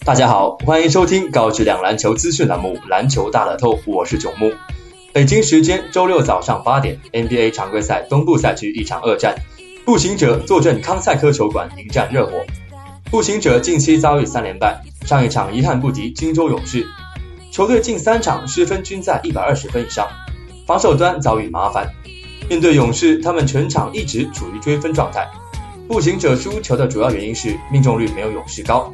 大家好，欢迎收听高质量篮球资讯栏目《篮球大乐透》，我是九木。北京时间周六早上八点，NBA 常规赛东部赛区一场恶战，步行者坐镇康赛科球馆迎战热火。步行者近期遭遇三连败，上一场遗憾不敌金州勇士，球队近三场失分均在一百二十分以上，防守端遭遇麻烦。面对勇士，他们全场一直处于追分状态。步行者输球的主要原因是命中率没有勇士高。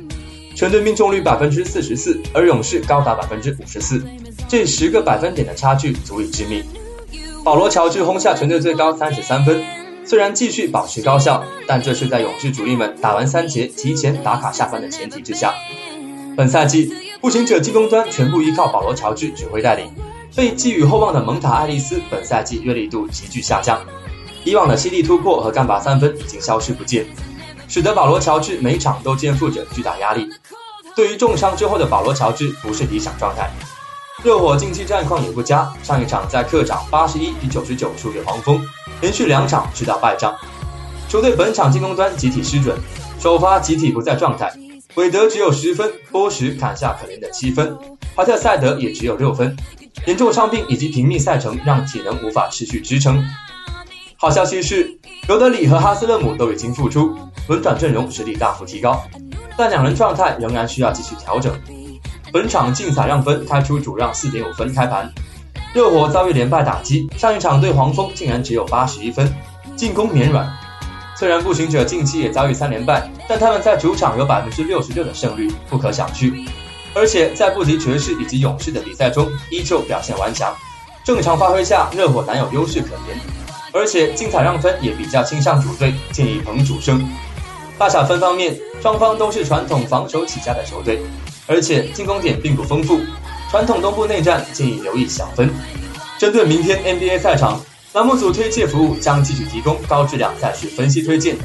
全队命中率百分之四十四，而勇士高达百分之五十四，这十个百分点的差距足以致命。保罗乔治轰下全队最高三十三分，虽然继续保持高效，但这是在勇士主力们打完三节提前打卡下班的前提之下。本赛季步行者进攻端全部依靠保罗乔治指挥带领，被寄予厚望的蒙塔爱丽丝本赛季阅历度急剧下降，以往的犀利突破和干拔三分已经消失不见。使得保罗·乔治每场都肩负着巨大压力。对于重伤之后的保罗·乔治，不是理想状态。热火近期战况也不佳，上一场在客场八十一比九十九输给黄蜂，连续两场吃到败仗。球队本场进攻端集体失准，首发集体不在状态。韦德只有十分，波什砍下可怜的七分，怀特塞德也只有六分。严重伤病以及频密赛程让体能无法持续支撑。好消息是，尤德里和哈斯勒姆都已经复出。轮转阵容实力大幅提高，但两人状态仍然需要继续调整。本场竞彩让分开出主让四点五分开盘，热火遭遇连败打击，上一场对黄蜂竟然只有八十一分，进攻绵软。虽然步行者近期也遭遇三连败，但他们在主场有百分之六十六的胜率，不可小觑。而且在不敌爵士以及勇士的比赛中，依旧表现顽强。正常发挥下，热火难有优势可言。而且竞彩让分也比较倾向主队，建议捧主胜。大小分方面，双方都是传统防守起家的球队，而且进攻点并不丰富。传统东部内战建议留意小分。针对明天 NBA 赛场，栏目组推介服务将继续提供高质量赛事分析推荐，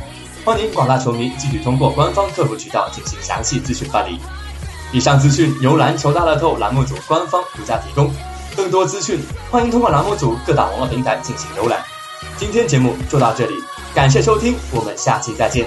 欢迎广大球迷继续通过官方客服渠道进行详细咨询办理。以上资讯由篮球大乐透栏目组官方独家提供，更多资讯欢迎通过栏目组各大网络平台进行浏览。今天节目就到这里，感谢收听，我们下期再见。